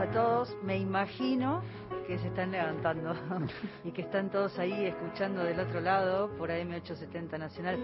A todos. Me imagino que se están levantando y que están todos ahí escuchando del otro lado por AM870 Nacional.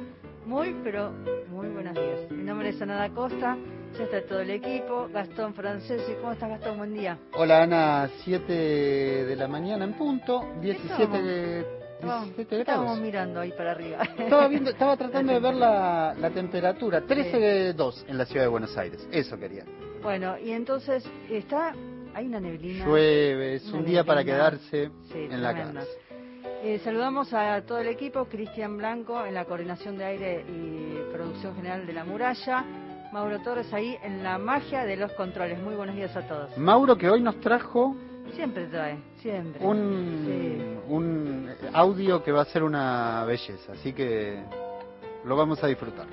Muy, pero muy buenos días. Mi nombre es Ana Costa, ya está todo el equipo. Gastón Francesi, ¿cómo estás Gastón? Buen día. Hola Ana, 7 de la mañana en punto, 17, Estábamos- de- 17 estábamos mirando ahí para arriba. Estaba, viendo, estaba tratando de ver la, la temperatura, 13,2 en la ciudad de Buenos Aires, eso quería. Bueno, y entonces está, hay una neblina. Llueve, es Una un día para quedarse Sí, en la casa. Eh, saludamos a todo el equipo, Cristian Blanco en la coordinación de aire y producción general de La Muralla, Mauro Torres ahí en la magia de los controles. Muy buenos días a todos. Mauro que hoy nos trajo Siempre trae, siempre. un, un audio que va a ser una belleza, así que lo vamos a disfrutar.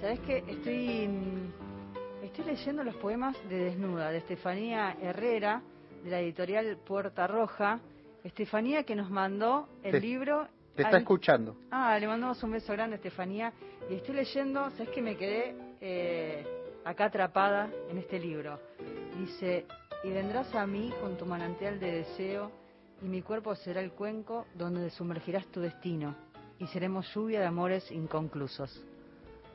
¿Sabes qué? Estoy, estoy leyendo los poemas de Desnuda, de Estefanía Herrera, de la editorial Puerta Roja. Estefanía que nos mandó el Te- libro... Te está escuchando. Ah, le mandamos un beso grande a Estefanía. Y estoy leyendo, ¿sabes que me quedé eh, acá atrapada en este libro? Dice, y vendrás a mí con tu manantial de deseo, y mi cuerpo será el cuenco donde sumergirás tu destino, y seremos lluvia de amores inconclusos.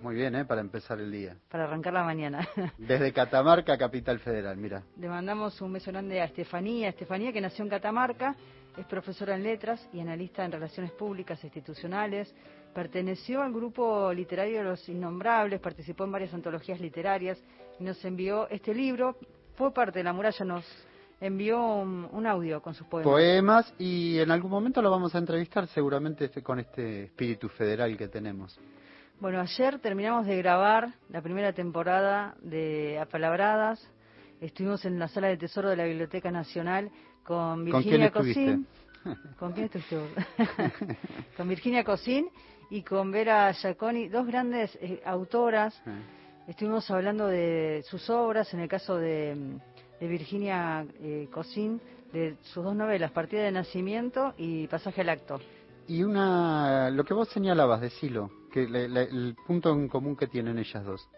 Muy bien, ¿eh? Para empezar el día. Para arrancar la mañana. Desde Catamarca, Capital Federal, mira. Le mandamos un beso grande a Estefanía. Estefanía, que nació en Catamarca, es profesora en letras y analista en relaciones públicas e institucionales. Perteneció al grupo literario de Los Innombrables, participó en varias antologías literarias y nos envió este libro. Fue parte de la muralla, nos envió un, un audio con sus poemas. poemas y en algún momento lo vamos a entrevistar seguramente este- con este espíritu federal que tenemos. Bueno, ayer terminamos de grabar la primera temporada de Apalabradas. Estuvimos en la sala de tesoro de la Biblioteca Nacional con ¿Con quién Virginia? Cosín. ¿Con quién con Virginia Cosín y con Vera Giaconi, dos grandes eh, autoras. Estuvimos hablando de sus obras, en el caso de, de Virginia eh, Cosín, de sus dos novelas, Partida de Nacimiento y Pasaje al Acto. Y una, lo que vos señalabas, decilo, que le- le- el punto en común que tienen ellas dos.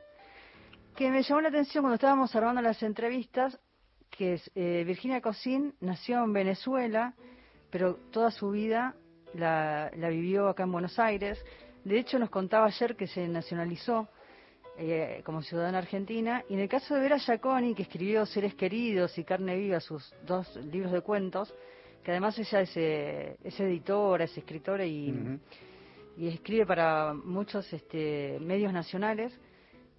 que me llamó la atención cuando estábamos armando las entrevistas, que es, eh, Virginia Cosín nació en Venezuela, pero toda su vida la, la vivió acá en Buenos Aires. De hecho, nos contaba ayer que se nacionalizó eh, como ciudadana argentina. Y en el caso de Vera Giaconi, que escribió Seres Queridos y Carne Viva, sus dos libros de cuentos, que además ella es, eh, es editora, es escritora y. y escribe para muchos este, medios nacionales.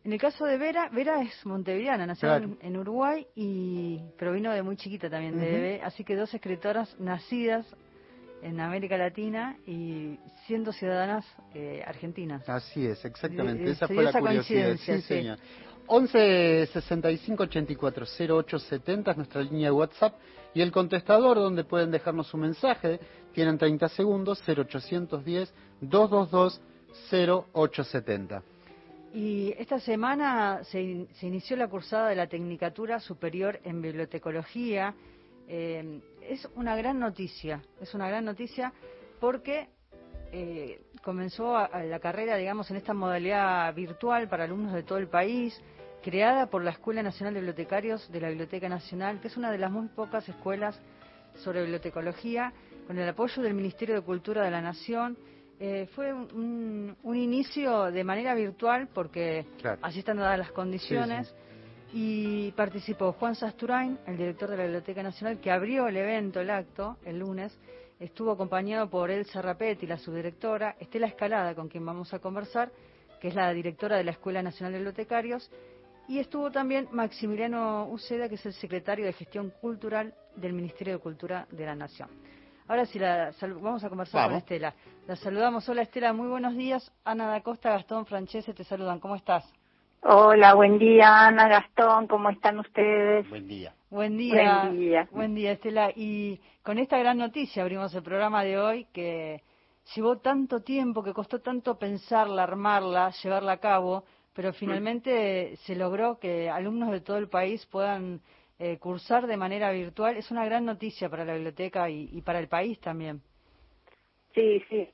En el caso de Vera, Vera es montevideana, nació Claro. en, en Uruguay, y, pero vino de muy chiquita también, de bebé. Así que dos escritoras nacidas en América Latina y siendo ciudadanas eh, argentinas. Así es, exactamente, Eh, esa se fue la esa curiosidad. Sí, sí. señor. 11 65 84 08 70 es nuestra línea de WhatsApp y el contestador donde pueden dejarnos su mensaje. Tienen 30 segundos, 0810 222 0870. Y esta semana se, se inició la cursada de la Tecnicatura Superior en Bibliotecología. Eh, es una gran noticia, es una gran noticia porque eh, comenzó la carrera, digamos, en esta modalidad virtual para alumnos de todo el país, creada por la Escuela Nacional de Bibliotecarios de la Biblioteca Nacional, que es una de las muy pocas escuelas sobre bibliotecología, con el apoyo del Ministerio de Cultura de la Nación. Eh, fue un, inicio de manera virtual porque Claro. así están dadas las condiciones. Y participó Juan Sasturain, el director de la Biblioteca Nacional, que abrió el evento, el acto, el lunes. Estuvo acompañado por Elsa Rapetti, la subdirectora, Estela Escalada, con quien vamos a conversar, que es la directora de la Escuela Nacional de Bibliotecarios, y estuvo también Maximiliano Uceda, que es el secretario de Gestión Cultural del Ministerio de Cultura de la Nación. Ahora sí, la vamos a conversar con. Estela. La saludamos. Hola Estela, muy buenos días. Ana da Costa, Gastón Francese te saludan. ¿Cómo estás? Hola, buen día, Ana Gastón, ¿cómo están ustedes? Buen día. Buen día. Buen día. Buen día, Estela. Y con esta gran noticia abrimos el programa de hoy que llevó tanto tiempo, que costó tanto pensarla, armarla, llevarla a cabo, pero finalmente se logró que alumnos de todo el país puedan eh, cursar de manera virtual. Es una gran noticia para la biblioteca y, y para el país también. Sí, sí.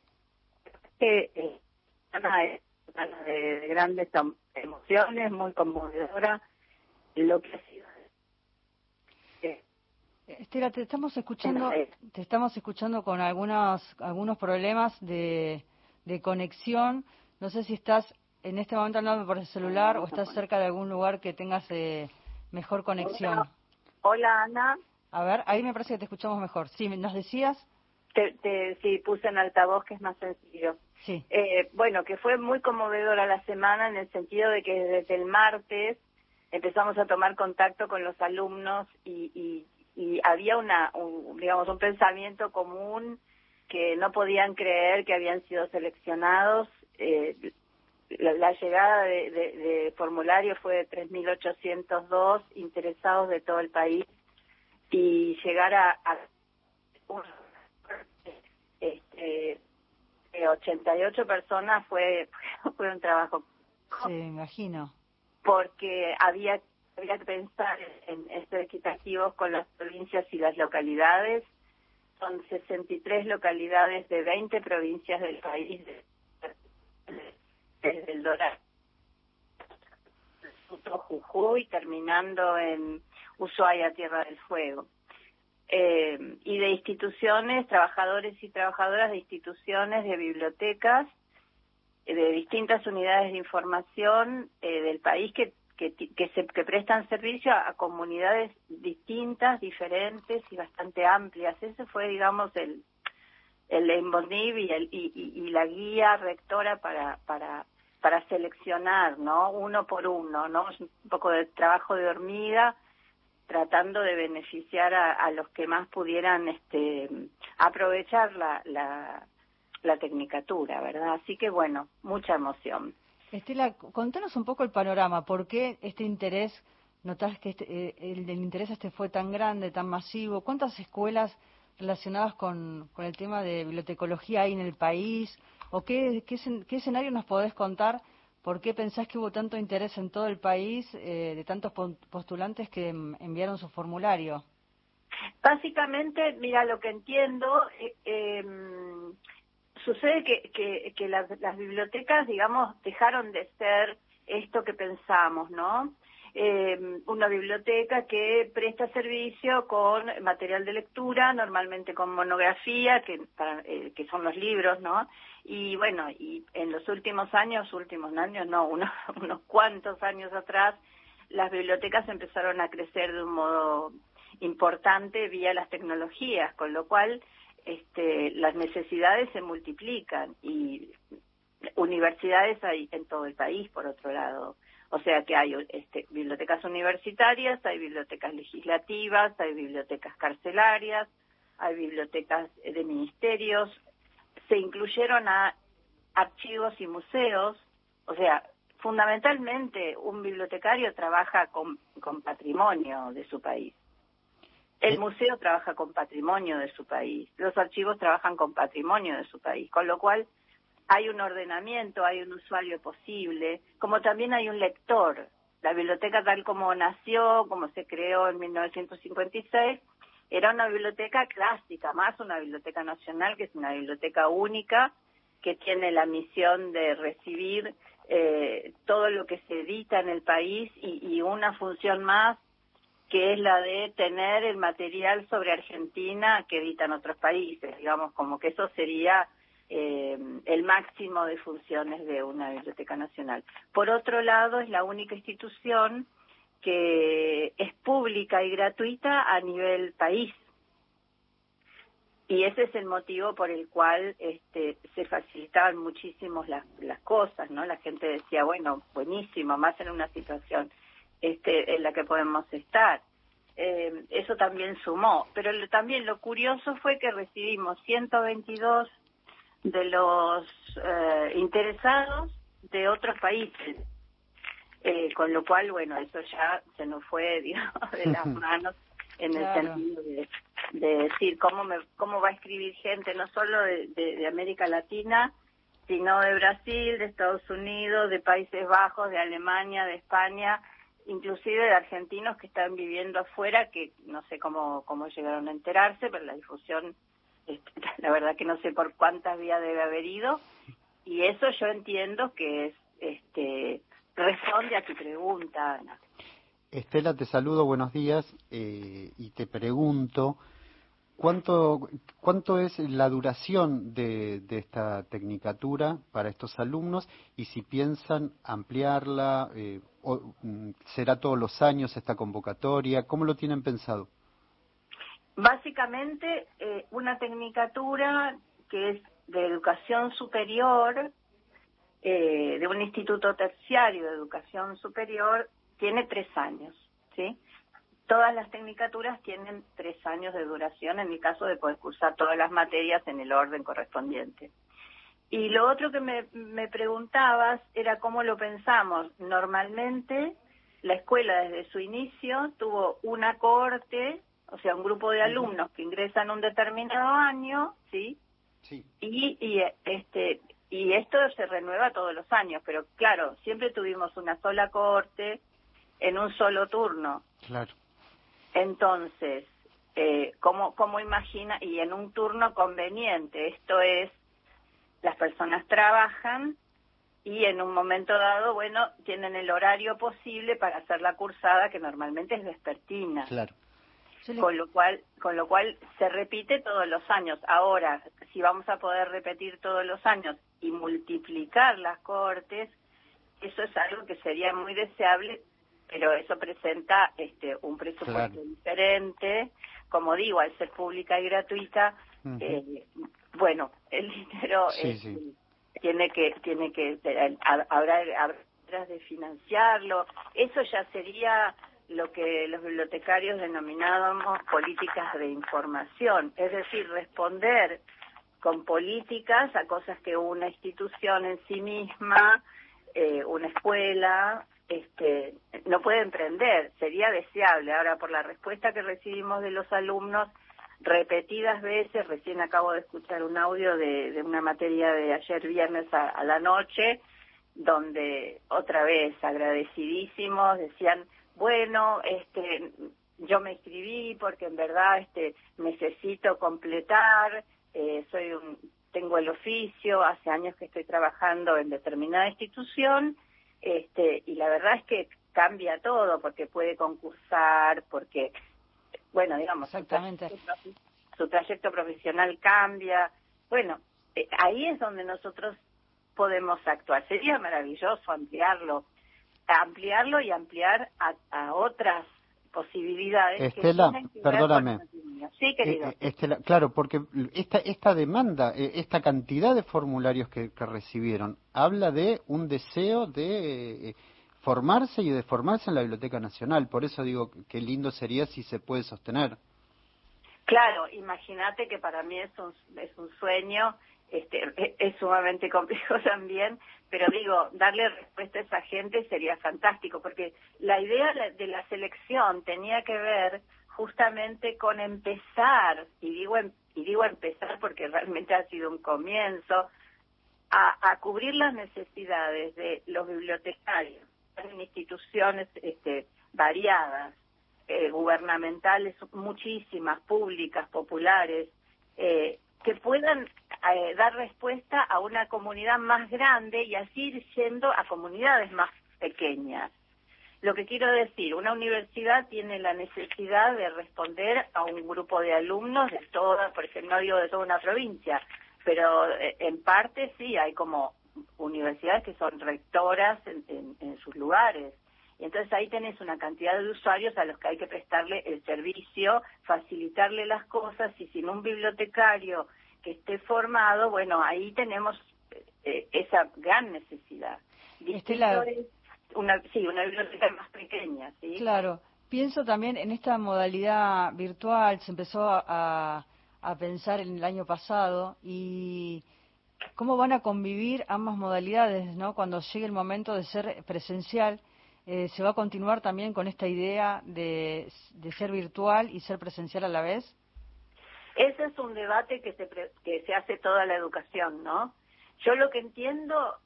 Eh, eh, Ana es una de, de grandes em- emociones, muy conmovedora lo que ha sido. Eh, Estela, te estamos escuchando, Sí. te estamos escuchando con algunos algunos problemas de, de conexión. No sé si estás en este momento hablando por el celular o estás cerca de algún lugar que tengas eh, mejor conexión. Hola, Ana. A ver, ahí me parece que te escuchamos mejor. Sí, ¿nos decías? Te, te, sí, puse en altavoz que es más sencillo. Sí. Eh, bueno, que fue muy conmovedora la semana en el sentido de que desde el martes empezamos a tomar contacto con los alumnos y, y, y había una, un, digamos, un pensamiento común que no podían creer que habían sido seleccionados. Eh, la, la llegada de, de, de formulario fue de 3.802 interesados de todo el país y llegar a, a un- este, de 88 personas fue fue un trabajo Sí, imagino. porque había había que pensar en, en ser equitativos con las provincias y las localidades son 63 localidades de 20 provincias del país de- desde el Dorado Jujuy terminando en Ushuaia Tierra del Fuego eh, y de instituciones, trabajadores y trabajadoras de instituciones, de bibliotecas, eh, de distintas unidades de información eh, del país que, que, que, se, que prestan servicio a, comunidades distintas, diferentes y bastante amplias. Ese fue, digamos, el, el leitmotiv y, el, y, y, y la guía rectora para, para, para seleccionar, ¿no? Uno por uno, ¿no? Un poco de trabajo de hormiga, tratando de beneficiar a, los que más pudieran este, aprovechar la, la, la tecnicatura, ¿verdad? Así que bueno, mucha emoción. Estela, contanos un poco el panorama. ¿Por qué este interés, notás que este, eh, el del interés este fue tan grande, tan masivo? ¿Cuántas escuelas relacionadas con, con el tema de bibliotecología hay en el país? ¿O qué, qué, escen- qué escenario nos podés contar? ¿Por qué pensás que hubo tanto interés en todo el país eh, de tantos postulantes que enviaron su formulario? Básicamente, mira, lo que entiendo, eh, eh, sucede que, las, bibliotecas, digamos, dejaron de ser esto que pensamos, ¿no? Eh, una biblioteca que presta servicio con material de lectura, normalmente con monografía, que, para, eh, que son los libros, ¿no? Y bueno, y en los últimos años, últimos años, no, unos, unos cuantos años atrás, las bibliotecas empezaron a crecer de un modo importante vía las tecnologías, con lo cual este, las necesidades se multiplican y universidades hay en todo el país, por otro lado. O sea que hay este, bibliotecas universitarias, hay bibliotecas legislativas, hay bibliotecas carcelarias, hay bibliotecas de ministerios, se incluyeron a archivos y museos, o sea, fundamentalmente un bibliotecario trabaja con, con patrimonio de su país. El museo trabaja con patrimonio de su país, los archivos trabajan con patrimonio de su país, con lo cual hay un ordenamiento, hay un usuario posible, como también hay un lector. La biblioteca tal como nació, como se creó en 1956, era una biblioteca clásica, más una biblioteca nacional, que es una biblioteca única, que tiene la misión de recibir eh, todo lo que se edita en el país y, y una función más que es la de tener el material sobre Argentina que editan otros países, digamos, como que eso sería eh, el máximo de funciones de una biblioteca nacional. Por otro lado, es la única institución que es pública y gratuita a nivel país. Y ese es el motivo por el cual este, se facilitaban muchísimo las, las cosas, ¿no? La gente decía, bueno, buenísimo, más en una situación este, en la que podemos estar. Eh, eso también sumó. Pero lo, también lo curioso fue que recibimos 122 de los eh, interesados de otros países. Eh, con lo cual, bueno, eso ya se nos fue, digamos, de las manos en el sentido de, decir cómo me, cómo va a escribir gente no solo de, de, América Latina, sino de Brasil, de Estados Unidos, de Países Bajos, de Alemania, de España, inclusive de argentinos que están viviendo afuera, que no sé cómo, cómo llegaron a enterarse, pero la difusión, este, la verdad que no sé por cuántas vías debe haber ido, y eso yo entiendo que es, este, responde a tu pregunta, Ana. Estela, te saludo, buenos días, eh, y te pregunto, ¿cuánto, ¿cuánto es la duración de, esta tecnicatura para estos alumnos y si piensan ampliarla, eh, o, mm, será todos los años esta convocatoria? ¿Cómo lo tienen pensado? Básicamente, eh, una tecnicatura que es de educación superior, de un instituto terciario de educación superior, tiene tres años, ¿sí? Todas las tecnicaturas tienen tres años de duración en el caso de poder cursar todas las materias en el orden correspondiente. Y lo otro que me, me preguntabas era cómo lo pensamos. Normalmente la escuela desde su inicio tuvo una cohorte, o sea, un grupo de alumnos que ingresan un determinado año, ¿sí? Sí. Y, y este y esto se renueva todos los años, pero claro, siempre tuvimos una sola cohorte en un solo turno. Claro. Entonces, eh, ¿cómo, ¿cómo imagina? Y en un turno conveniente, esto es, las personas trabajan y en un momento dado, bueno, tienen el horario posible para hacer la cursada que normalmente es vespertina. Claro. Con lo cual, con lo cual se repite todos los años. Ahora, si vamos a poder repetir todos los años y multiplicar las cortes, eso es algo que sería muy deseable pero eso presenta este un presupuesto diferente. Como digo, al ser pública y gratuita, eh, bueno, el dinero tiene que tiene que habrá habrá de financiarlo. Eso ya sería lo que los bibliotecarios denominábamos políticas de información, es decir, responder con políticas a cosas que una institución en sí misma, eh, una escuela, este, no puede emprender. Sería deseable. Ahora, por la respuesta que recibimos de los alumnos repetidas veces, recién acabo de escuchar un audio de, una materia de ayer viernes a, la noche, donde otra vez agradecidísimos decían, bueno, este, yo me escribí porque en verdad este, necesito completar, eh, soy un, tengo el oficio, hace años que estoy trabajando en determinada institución este, y la verdad es que cambia todo porque puede concursar, porque, bueno, digamos, Exactamente. Su, trayecto, profesional cambia. Bueno, eh, ahí es donde nosotros podemos actuar. Sería maravilloso ampliarlo, ampliarlo y ampliar a, otras posibilidades. Estela, perdóname. Sí, querido. Eh, eh, claro, porque esta, esta demanda, eh, esta cantidad de formularios que, recibieron, habla de un deseo de formarse y de formarse en la Biblioteca Nacional. Por eso digo qué lindo sería si se puede sostener. Claro, imagínate que para mí es un, es un sueño, este, es, es sumamente complejo también, pero digo, darle respuesta a esa gente sería fantástico, porque la idea de la selección tenía que ver justamente con empezar, y digo, em, y digo empezar porque realmente ha sido un comienzo, a, cubrir las necesidades de los bibliotecarios en instituciones este, variadas, eh, gubernamentales, muchísimas, públicas, populares, eh, que puedan eh, dar respuesta a una comunidad más grande y así ir yendo a comunidades más pequeñas. Lo que quiero decir, una universidad tiene la necesidad de responder a un grupo de alumnos de toda, por ejemplo, no digo de toda una provincia, pero eh, en parte sí, hay como universidades que son rectoras en, sus lugares. Y entonces ahí tenés una cantidad de usuarios a los que hay que prestarle el servicio, facilitarle las cosas y sin un bibliotecario que esté formado, bueno, ahí tenemos eh, esa gran necesidad. Estela, una, sí, una biblioteca más pequeña, ¿sí? Claro. Pienso también en esta modalidad virtual, se empezó a, a pensar en el año pasado y cómo van a convivir ambas modalidades, ¿no? Cuando llegue el momento de ser presencial, eh, ¿se va a continuar también con esta idea de, ser virtual y ser presencial a la vez? Ese es un debate que se, que se hace toda la educación, ¿no? Yo lo que entiendo,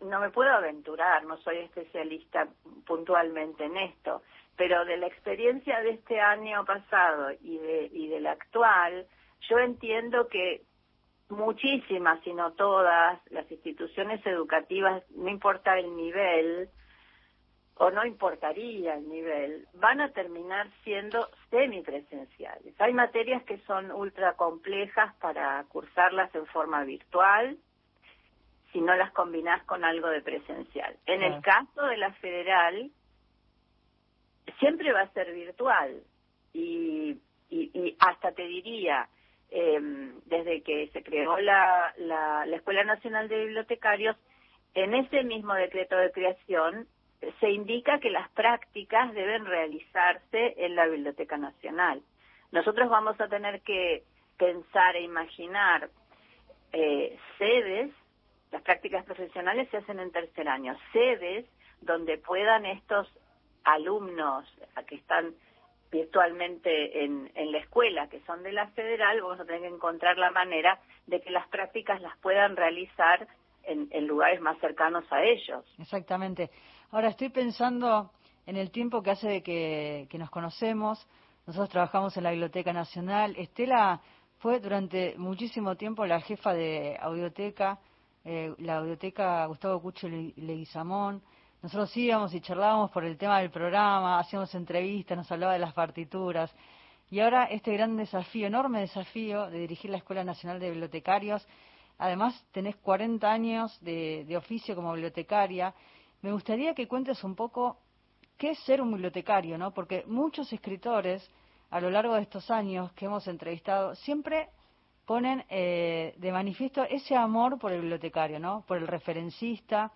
no me puedo aventurar, no soy especialista puntualmente en esto, pero de la experiencia de este año pasado y, de, y del actual, yo entiendo que muchísimas, si no todas, las instituciones educativas, no importa el nivel, o no importaría el nivel, van a terminar siendo semipresenciales. Hay materias que son ultra complejas para cursarlas en forma virtual, si no las combinás con algo de presencial. En el caso de la federal, siempre va a ser virtual y, y, hasta te diría, em, desde que se creó la, la, la Escuela Nacional de Bibliotecarios, en ese mismo decreto de creación se indica que las prácticas deben realizarse en la Biblioteca Nacional. Nosotros vamos a tener que pensar e imaginar eh, sedes, las prácticas profesionales se hacen en tercer año, sedes donde puedan estos alumnos que están virtualmente en, en la escuela, que son de la federal, vamos a tener que encontrar la manera de que las prácticas las puedan realizar en, en lugares más cercanos a ellos. Exactamente. Ahora estoy pensando en el tiempo que hace de que, nos conocemos. Nosotros trabajamos en la Biblioteca Nacional. Estela fue durante muchísimo tiempo la jefa de audioteca, eh, la audioteca Gustavo Cucho Leguizamón. Nosotros íbamos y charlábamos por el tema del programa, hacíamos entrevistas, nos hablaba de las partituras. Y ahora este gran desafío, enorme desafío de dirigir la Escuela Nacional de Bibliotecarios. Además, tenés 40 años de, de oficio como bibliotecaria. Me gustaría que cuentes un poco qué es ser un bibliotecario, ¿no? Porque muchos escritores, a lo largo de estos años que hemos entrevistado, siempre ponen eh, de manifiesto ese amor por el bibliotecario, ¿no? Por el referencista,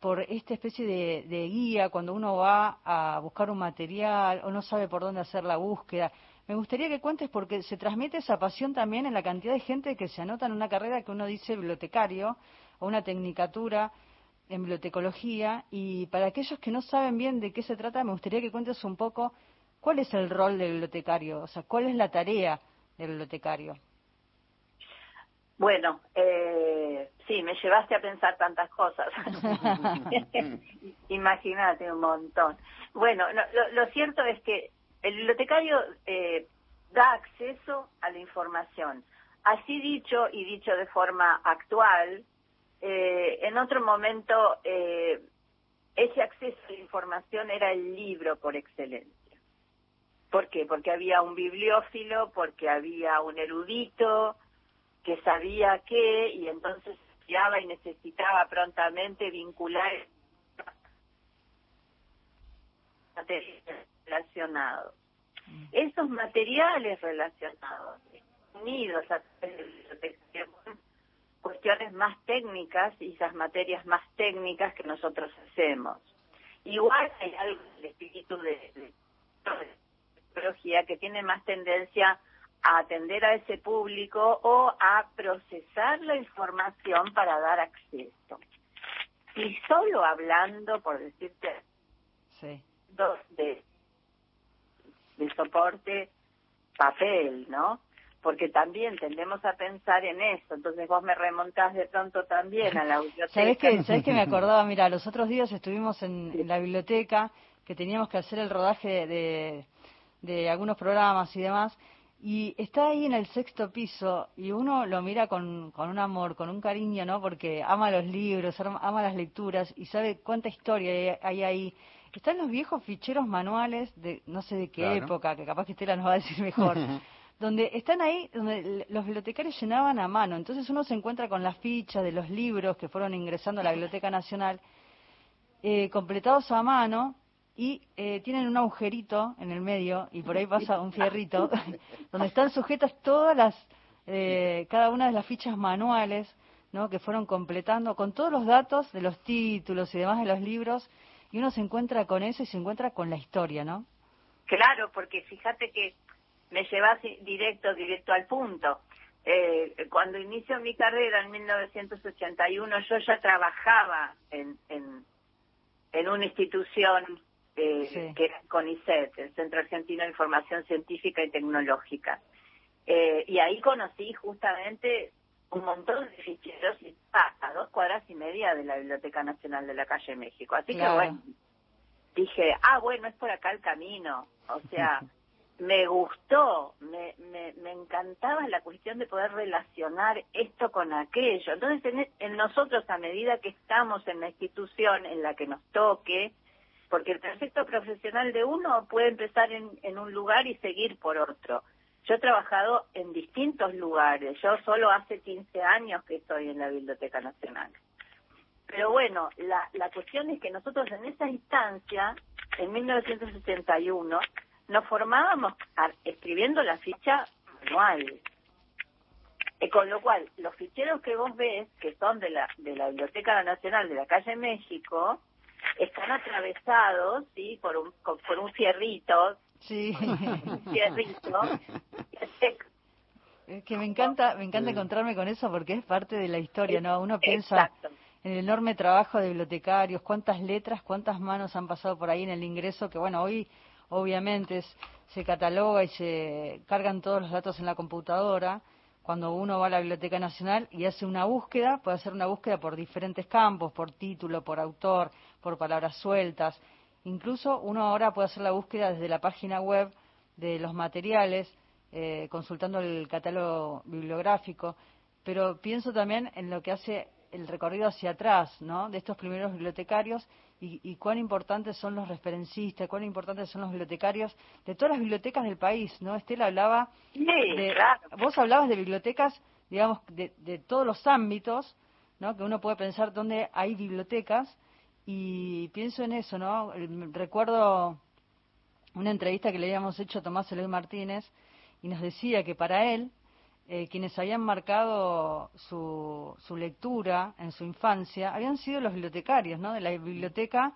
por esta especie de, guía cuando uno va a buscar un material o no sabe por dónde hacer la búsqueda. Me gustaría que cuentes porque se transmite esa pasión también en la cantidad de gente que se anota en una carrera que uno dice bibliotecario o una tecnicatura en bibliotecología y para aquellos que no saben bien de qué se trata, me gustaría que cuentes un poco cuál es el rol del bibliotecario, o sea, cuál es la tarea del bibliotecario. Bueno, eh, sí, me llevaste a pensar tantas cosas. Imagínate un montón. Bueno, lo, cierto es que el bibliotecario eh, da acceso a la información. Así dicho y dicho de forma actual, eh, en otro momento eh, ese acceso a la información era el libro por excelencia. ¿Por qué? Porque había un bibliófilo, porque había un erudito, que sabía qué y entonces y necesitaba prontamente vincular relacionados. Esos materiales relacionados, unidos a través de cuestiones más técnicas y esas materias más técnicas que nosotros hacemos. Igual hay algo del espíritu de, de, de que tiene más tendencia a atender a ese público o a procesar la información para dar acceso. Y solo hablando, por decirte, dos de, de soporte papel, ¿no? Porque también tendemos a pensar en eso, entonces vos me remontás de pronto también a la biblioteca. ¿Sabés que, ¿sabés que me acordaba? Mira, los otros días estuvimos en, en la biblioteca, que teníamos que hacer el rodaje de, de algunos programas y demás, y está ahí en el sexto piso y uno lo mira con, con un amor, con un cariño, ¿no? Porque ama los libros, ama las lecturas y sabe cuánta historia hay ahí. Están los viejos ficheros manuales de no sé de qué época, que capaz que Estela nos va a decir mejor, donde están ahí, donde los bibliotecarios llenaban a mano. Entonces uno se encuentra con las fichas de los libros que fueron ingresando a la Biblioteca Nacional, eh, completados a mano, y eh, tienen un agujerito en el medio y por ahí pasa un fierrito donde están sujetas todas las eh, cada una de las fichas manuales ¿no? que fueron completando con todos los datos de los títulos y demás de los libros y uno se encuentra con eso y se encuentra con la historia, ¿no? Claro, porque fíjate que me llevas directo, directo al punto. Eh, cuando inicio mi carrera en 1981 yo ya trabajaba en, en en una institución eh, que era CONICET, el Centro Argentino de Información Científica y Tecnológica. Eh, y ahí conocí justamente un montón de ficheros y a dos cuadras y media de la Biblioteca Nacional de la Calle México. Así que bueno, dije, ah, bueno, es por acá el camino. O sea, me gustó, me, me, me, encantaba la cuestión de poder relacionar esto con aquello. Entonces, en, en, nosotros, a medida que estamos en la institución en la que nos toque, porque el trayecto profesional de uno puede empezar en, en un lugar y seguir por otro. Yo he trabajado en distintos lugares, yo solo hace 15 años que estoy en la Biblioteca Nacional. Pero bueno, la, la cuestión es que nosotros en esa instancia, en 1961, nos formábamos escribiendo la ficha manual. Eh, con lo cual, los ficheros que vos ves, que son de la, de la Biblioteca Nacional de la Calle México, están atravesados, ¿sí? Por un, por un fierrito. Sí. Un fierrito. Es que me encanta, me encanta encontrarme con eso porque es parte de la historia, ¿no? Uno piensa en el enorme trabajo de bibliotecarios, cuántas letras, cuántas manos han pasado por ahí en el ingreso, que bueno, hoy obviamente se cataloga y se cargan todos los datos en la computadora. Cuando uno va a la Biblioteca Nacional y hace una búsqueda, puede hacer una búsqueda por diferentes campos, por título, por autor, por palabras sueltas. Incluso uno ahora puede hacer la búsqueda desde la página web de los materiales, eh, consultando el catálogo bibliográfico. Pero pienso también en lo que hace el recorrido hacia atrás, ¿no? De estos primeros bibliotecarios y, cuán importantes son los referencistas, cuán importantes son los bibliotecarios de todas las bibliotecas del país, ¿no? Estela hablaba de, vos hablabas de bibliotecas, digamos, de, de, todos los ámbitos, ¿no? Que uno puede pensar dónde hay bibliotecas y pienso en eso, ¿no? Recuerdo una entrevista que le habíamos hecho a Tomás Eloy Martínez y nos decía que para él eh, quienes habían marcado su, su, lectura en su infancia habían sido los bibliotecarios, ¿no? De la biblioteca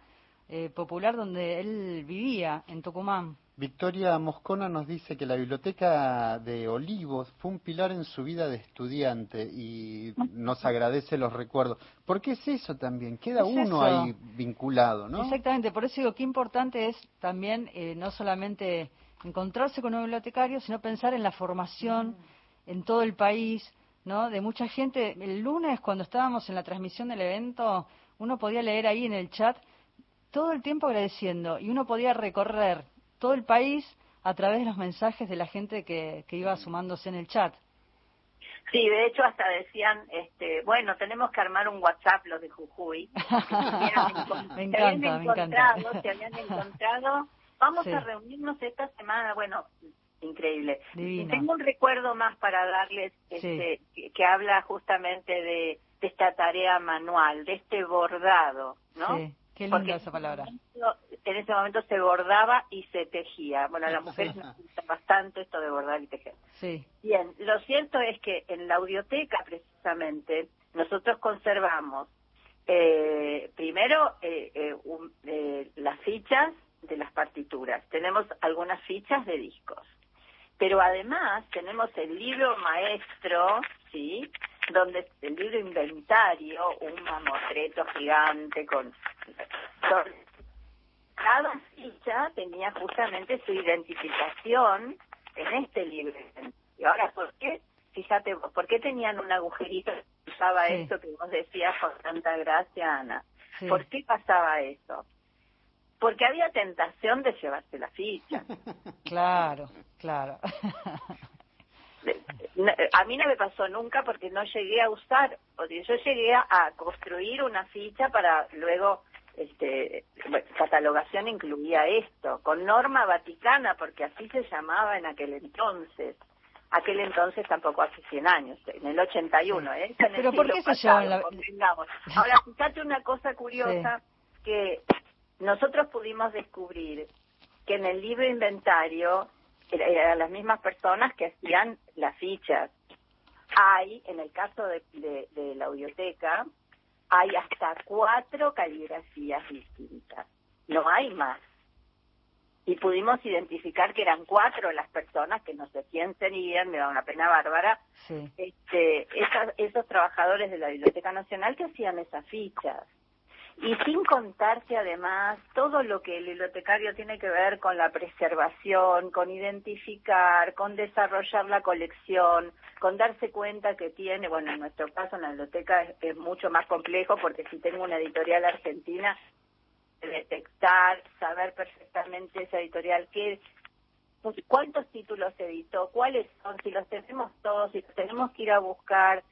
eh, popular donde él vivía, en Tucumán. Victoria Moscona nos dice que la biblioteca de Olivos fue un pilar en su vida de estudiante y nos agradece los recuerdos. ¿Por qué es eso también? Queda uno ahí vinculado, ¿no? Exactamente, por eso digo que importante es también eh, no solamente encontrarse con un bibliotecario, sino pensar en la formación. Mm en todo el país, ¿no? De mucha gente. El lunes, cuando estábamos en la transmisión del evento, uno podía leer ahí en el chat todo el tiempo agradeciendo y uno podía recorrer todo el país a través de los mensajes de la gente que, que iba sumándose en el chat. Sí, de hecho hasta decían, este, bueno, tenemos que armar un WhatsApp los de Jujuy. me encanta, me encanta. Se habían encontrado, vamos a reunirnos esta semana. Bueno, increíble. Y tengo un recuerdo más para darles este, que, habla justamente de, esta tarea manual, de este bordado, ¿no? Sí. Qué linda esa palabra. En ese momento se bordaba y se tejía. Bueno, a las mujeres nos gusta bastante esto de bordar y tejer. Sí. Bien, lo cierto es que en la audioteca, precisamente, nosotros conservamos eh, primero eh, eh, eh las fichas de las partituras. Tenemos algunas fichas de discos. Pero además tenemos el libro maestro, ¿sí? Donde el libro inventario, un mamotreto gigante con... Cada ficha tenía justamente su identificación en este libro. Y ahora, ¿por qué? Fíjate ¿por qué tenían un agujerito que usaba esto que vos decías con tanta gracia, Ana? ¿Por qué pasaba eso? Porque había tentación de llevarse la ficha. Claro, claro. A mí no me pasó nunca porque no llegué a usar, porque yo llegué a construir una ficha para luego, este, catalogación incluía esto, con norma vaticana, porque así se llamaba en aquel entonces. Aquel entonces tampoco hace 100 años, en el 81, ¿eh? Pero ¿por qué se llama la... Ahora, fíjate una cosa curiosa, que nosotros pudimos descubrir que en el libro inventario eran las mismas personas que hacían las fichas. Hay, en el caso de, la audioteca, hay hasta cuatro caligrafías distintas. No hay más. Y pudimos identificar que eran cuatro las personas que nos decían serían, me da una pena bárbara, este, esos trabajadores de la Biblioteca Nacional que hacían esas fichas. Y sin contarse además todo lo que el bibliotecario tiene que ver con la preservación, con identificar, con desarrollar la colección, con darse cuenta que tiene, bueno, en nuestro caso en la biblioteca es, mucho más complejo porque si tengo una editorial argentina, detectar, saber perfectamente esa editorial qué pues, cuántos títulos editó, cuáles son, si los tenemos todos, si los tenemos que ir a buscar,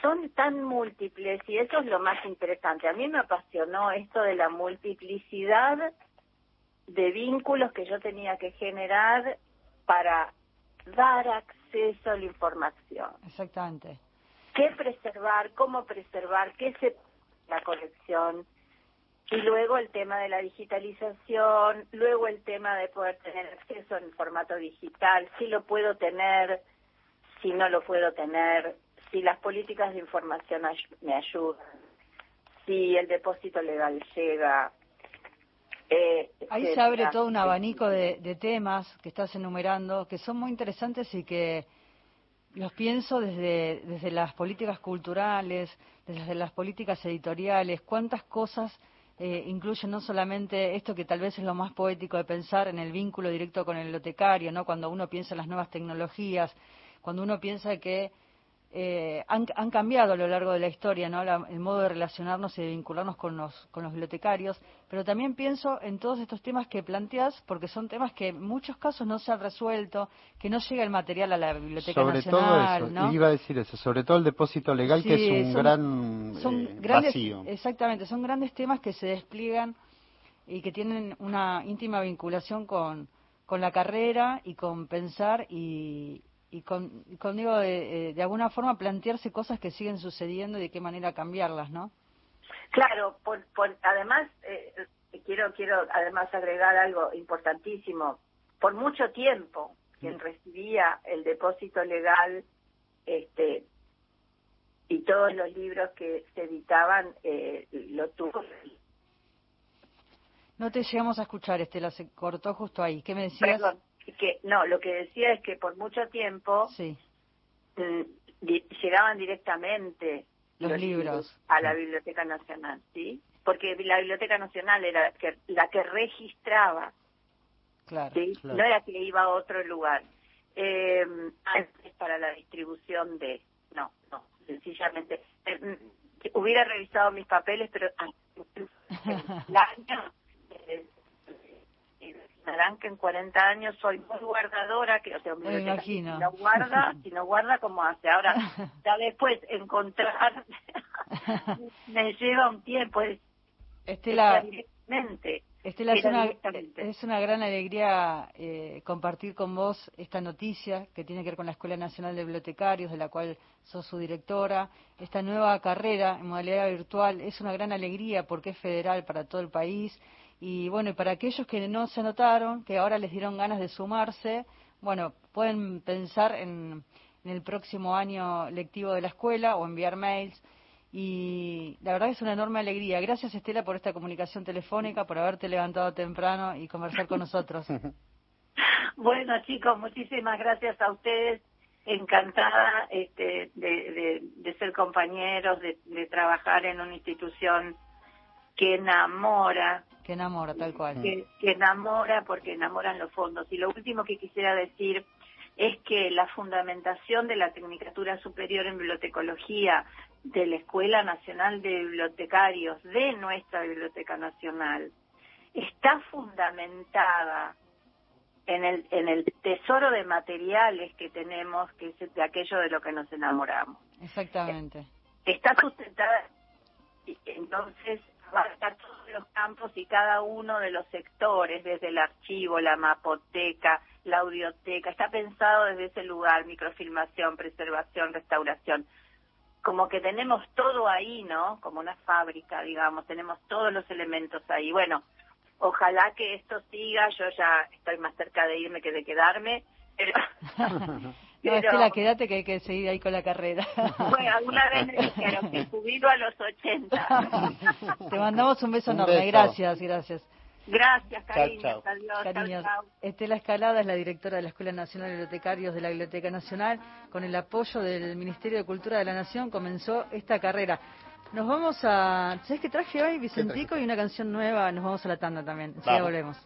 son tan múltiples y eso es lo más interesante. A mí me apasionó esto de la multiplicidad de vínculos que yo tenía que generar para dar acceso a la información. Exactamente. ¿Qué preservar? ¿Cómo preservar? ¿Qué se la colección? Y luego el tema de la digitalización, luego el tema de poder tener acceso en formato digital, si lo puedo tener, si no lo puedo tener, si las políticas de información me ayudan, si el depósito legal llega. Eh, Ahí se abre todo un abanico de, temas que estás enumerando que son muy interesantes y que los pienso desde, desde las políticas culturales, desde las políticas editoriales, cuántas cosas eh, incluyen no solamente esto que tal vez es lo más poético de pensar en el vínculo directo con el bibliotecario, ¿no? cuando uno piensa en las nuevas tecnologías, cuando uno piensa que eh, han, cambiado a lo largo de la historia ¿no? el modo de relacionarnos y de vincularnos con los, con los bibliotecarios, pero también pienso en todos estos temas que planteas, porque son temas que en muchos casos no se han resuelto, que no llega el material a la Biblioteca sobre Nacional. Todo eso, iba a decir eso, sobre todo el depósito legal, que es un gran son eh, grandes, vacío. Exactamente, son grandes temas que se despliegan y que tienen una íntima vinculación con, con la carrera y con pensar y, y con, digo, de, de, alguna forma plantearse cosas que siguen sucediendo y de qué manera cambiarlas, ¿no? Claro, por, por, además, eh, quiero, quiero además agregar algo importantísimo. Por mucho tiempo, quien recibía el depósito legal este, y todos los libros que se editaban eh, lo tuvo. No te llegamos a escuchar, Estela, se cortó justo ahí. ¿Qué me decías? Perdón que no, lo que decía es que por mucho tiempo mm, llegaban directamente los, libros. a la Biblioteca Nacional, ¿sí? Porque la Biblioteca Nacional era la que registraba, claro, No era que iba a otro lugar. Eh, antes para la distribución de... No, no, sencillamente... Eh, mm, hubiera revisado mis papeles, pero el año imaginarán que en 40 años soy muy guardadora, que o sea, me imagino. Si no guarda, si no guarda como hace. Ahora, ya después encontrar me lleva un tiempo. Es, Estela, Estela es, una, es una gran alegría eh, compartir con vos esta noticia que tiene que ver con la Escuela Nacional de Bibliotecarios, de la cual sos su directora. Esta nueva carrera en modalidad virtual es una gran alegría porque es federal para todo el país y bueno, y para aquellos que no se anotaron, que ahora les dieron ganas de sumarse, bueno, pueden pensar en, el próximo año lectivo de la escuela o enviar mails. Y la verdad es una enorme alegría. Gracias, Estela, por esta comunicación telefónica, por haberte levantado temprano y conversar con nosotros. Bueno, chicos, muchísimas gracias a ustedes. Encantada este, de, ser compañeros, de trabajar en una institución que enamora. Que enamora, tal cual. Que, enamora porque enamoran los fondos. Y lo último que quisiera decir es que la fundamentación de la Tecnicatura Superior en Bibliotecología de la Escuela Nacional de Bibliotecarios de nuestra Biblioteca Nacional está fundamentada en el, en el tesoro de materiales que tenemos, que es de aquello de lo que nos enamoramos. Exactamente. Está sustentada, entonces abarca todos los campos y cada uno de los sectores, desde el archivo, la mapoteca, la audioteca, está pensado desde ese lugar, microfilmación, preservación, restauración. Como que tenemos todo ahí, ¿no? Como una fábrica, digamos, tenemos todos los elementos ahí. Bueno, ojalá que esto siga, yo ya estoy más cerca de irme que de quedarme, pero No, Estela, quédate que hay que seguir ahí con la carrera. Bueno, alguna vez me dijeron que jubilo a los 80. Te mandamos un beso enorme. Gracias, gracias. Gracias, cariños. Adiós. Estela Escalada es la directora de la Escuela Nacional de Bibliotecarios de la Biblioteca Nacional. Con el apoyo del Ministerio de Cultura de la Nación comenzó esta carrera. Nos vamos a... ¿Sabes qué traje hoy, Vicentico? Y una canción nueva. Nos vamos a la tanda también. Ya volvemos.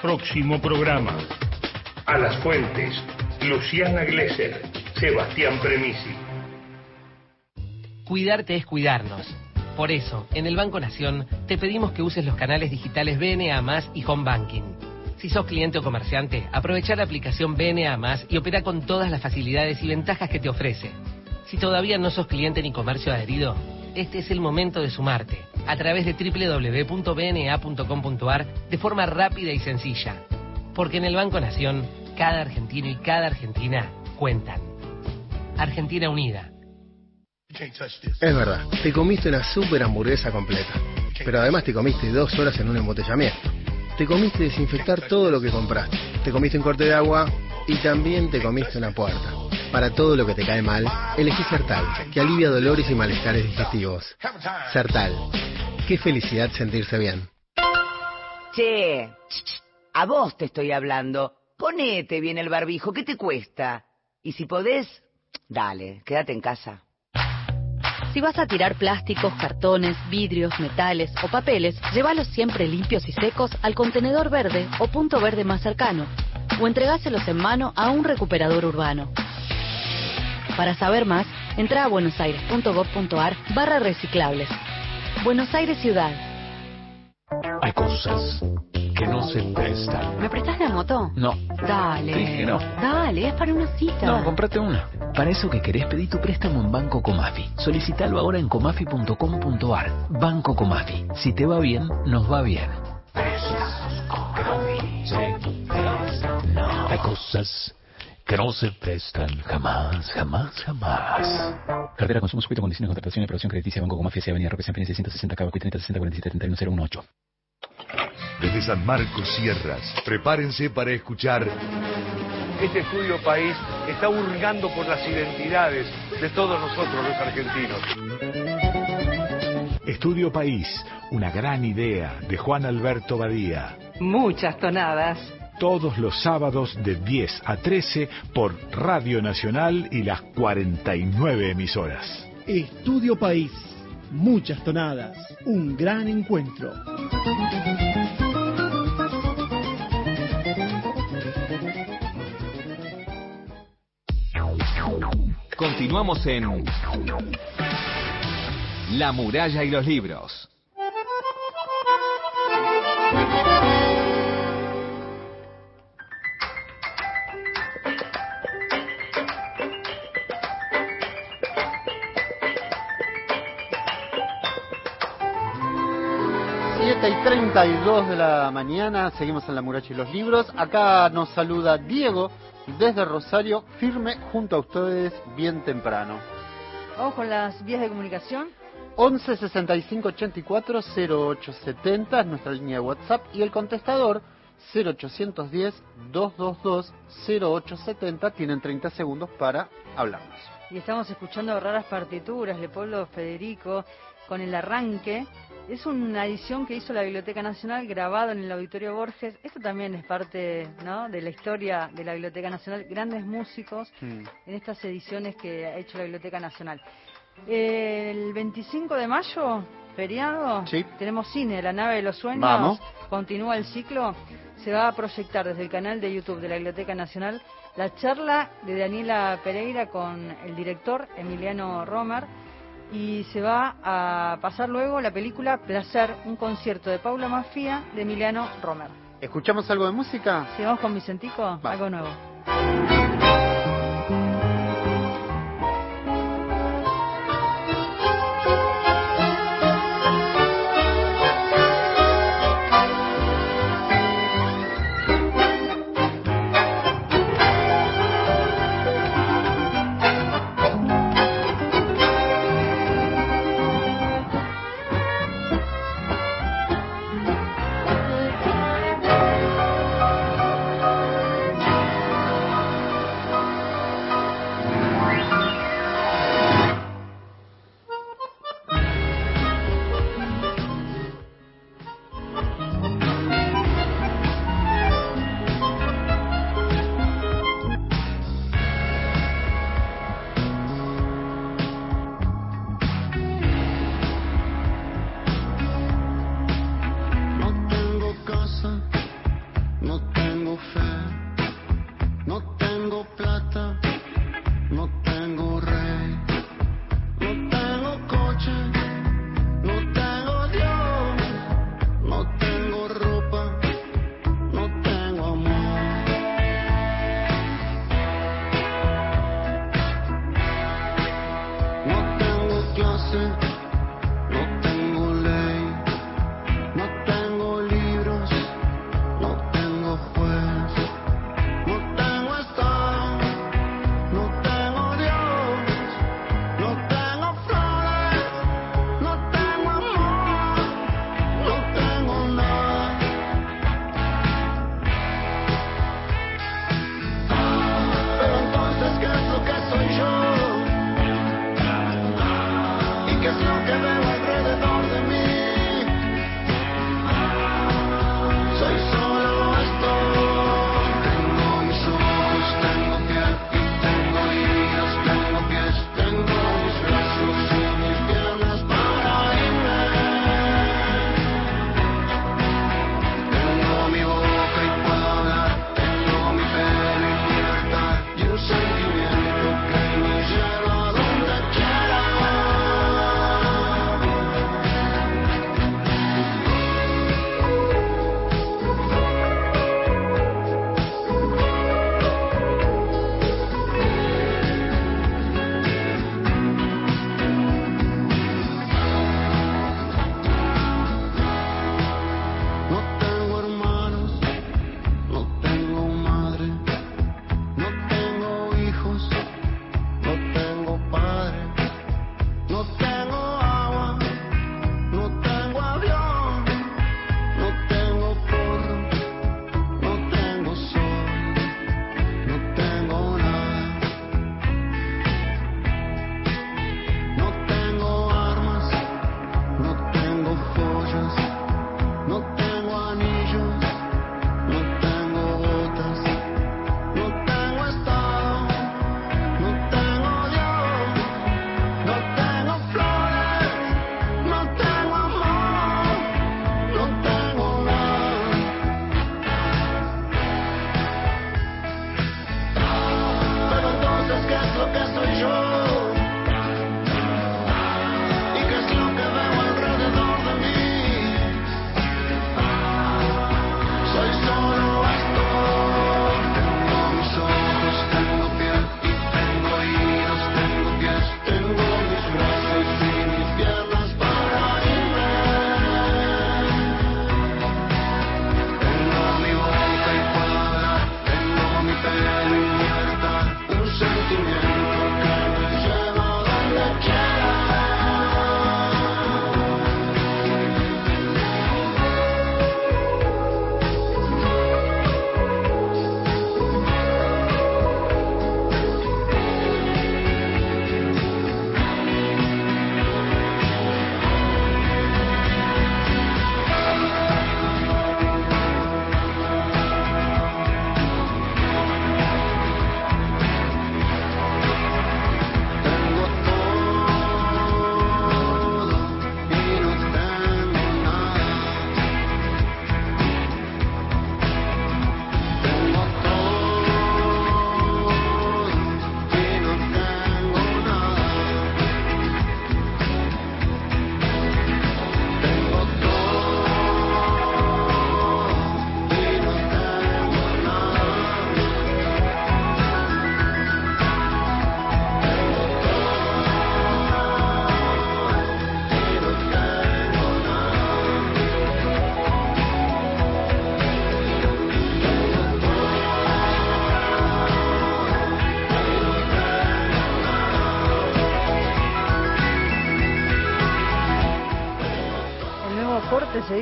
Próximo programa. A las fuentes. Luciana Glesser. Sebastián Premisi. Cuidarte es cuidarnos. Por eso, en el Banco Nación, te pedimos que uses los canales digitales BNA y Home Banking. Si sos cliente o comerciante, aprovecha la aplicación BNA y opera con todas las facilidades y ventajas que te ofrece. Si todavía no sos cliente ni comercio adherido, este es el momento de sumarte a través de www.bna.com.ar de forma rápida y sencilla. Porque en el Banco Nación, cada argentino y cada argentina cuentan. Argentina Unida. Es verdad, te comiste una super hamburguesa completa. Pero además te comiste dos horas en un embotellamiento. Te comiste desinfectar todo lo que compraste. Te comiste un corte de agua y también te comiste una puerta. Para todo lo que te cae mal, elegí Sertal, que alivia dolores y malestares digestivos. Sertal. Qué felicidad sentirse bien. Che, a vos te estoy hablando. Ponete bien el barbijo, ¿qué te cuesta? Y si podés, dale, quédate en casa. Si vas a tirar plásticos, cartones, vidrios, metales o papeles, llévalos siempre limpios y secos al contenedor verde o punto verde más cercano, o entregáselos en mano a un recuperador urbano. Para saber más, entra a buenosaires.gov.ar barra reciclables. Buenos Aires Ciudad. Hay cosas que no se prestan. ¿Me prestas la moto? No. Dale. Dije no. Dale, es para una cita. No, comprate una. Para eso que querés pedir tu préstamo en Banco Comafi. Solicitalo ahora en comafi.com.ar. Banco Comafi. Si te va bien, nos va bien. No. Hay cosas que no se prestan jamás, jamás, jamás. Cartera Consumo Sujeto Condiciones de Contratación y Aprobación Crediticia Banco Comafia Avenida Roque San 660 Cabo 30 60 47 31 018. Desde San Marcos Sierras, prepárense para escuchar Este estudio país está hurgando por las identidades de todos nosotros los argentinos. Estudio País, una gran idea de Juan Alberto Badía. Muchas tonadas. Todos los sábados de 10 a 13 por Radio Nacional y las 49 emisoras. Estudio País. Muchas tonadas. Un gran encuentro. Continuamos en La muralla y los libros. Y 32 de la mañana, seguimos en La Muralla y los Libros. Acá nos saluda Diego desde Rosario, firme junto a ustedes bien temprano. Vamos con las vías de comunicación. 11 65 84 0870 es nuestra línea de WhatsApp y el contestador 0810 222 0870 tienen 30 segundos para hablarnos. Y estamos escuchando raras partituras, Leopoldo Federico, con el arranque. Es una edición que hizo la Biblioteca Nacional grabado en el Auditorio Borges. Esto también es parte ¿no? de la historia de la Biblioteca Nacional. Grandes músicos Mm. en estas ediciones que ha hecho la Biblioteca Nacional. El 25 de mayo, feriado, tenemos cine, La nave de los sueños. Vamos. Continúa el ciclo. Se va a proyectar desde el canal de YouTube de la Biblioteca Nacional la charla de Daniela Pereira con el director Emiliano Romer y se va a pasar luego la película Placer, un concierto de Paula Mafia de Emiliano Romer. ¿Escuchamos algo de música? Si vamos con Vicentico, algo nuevo.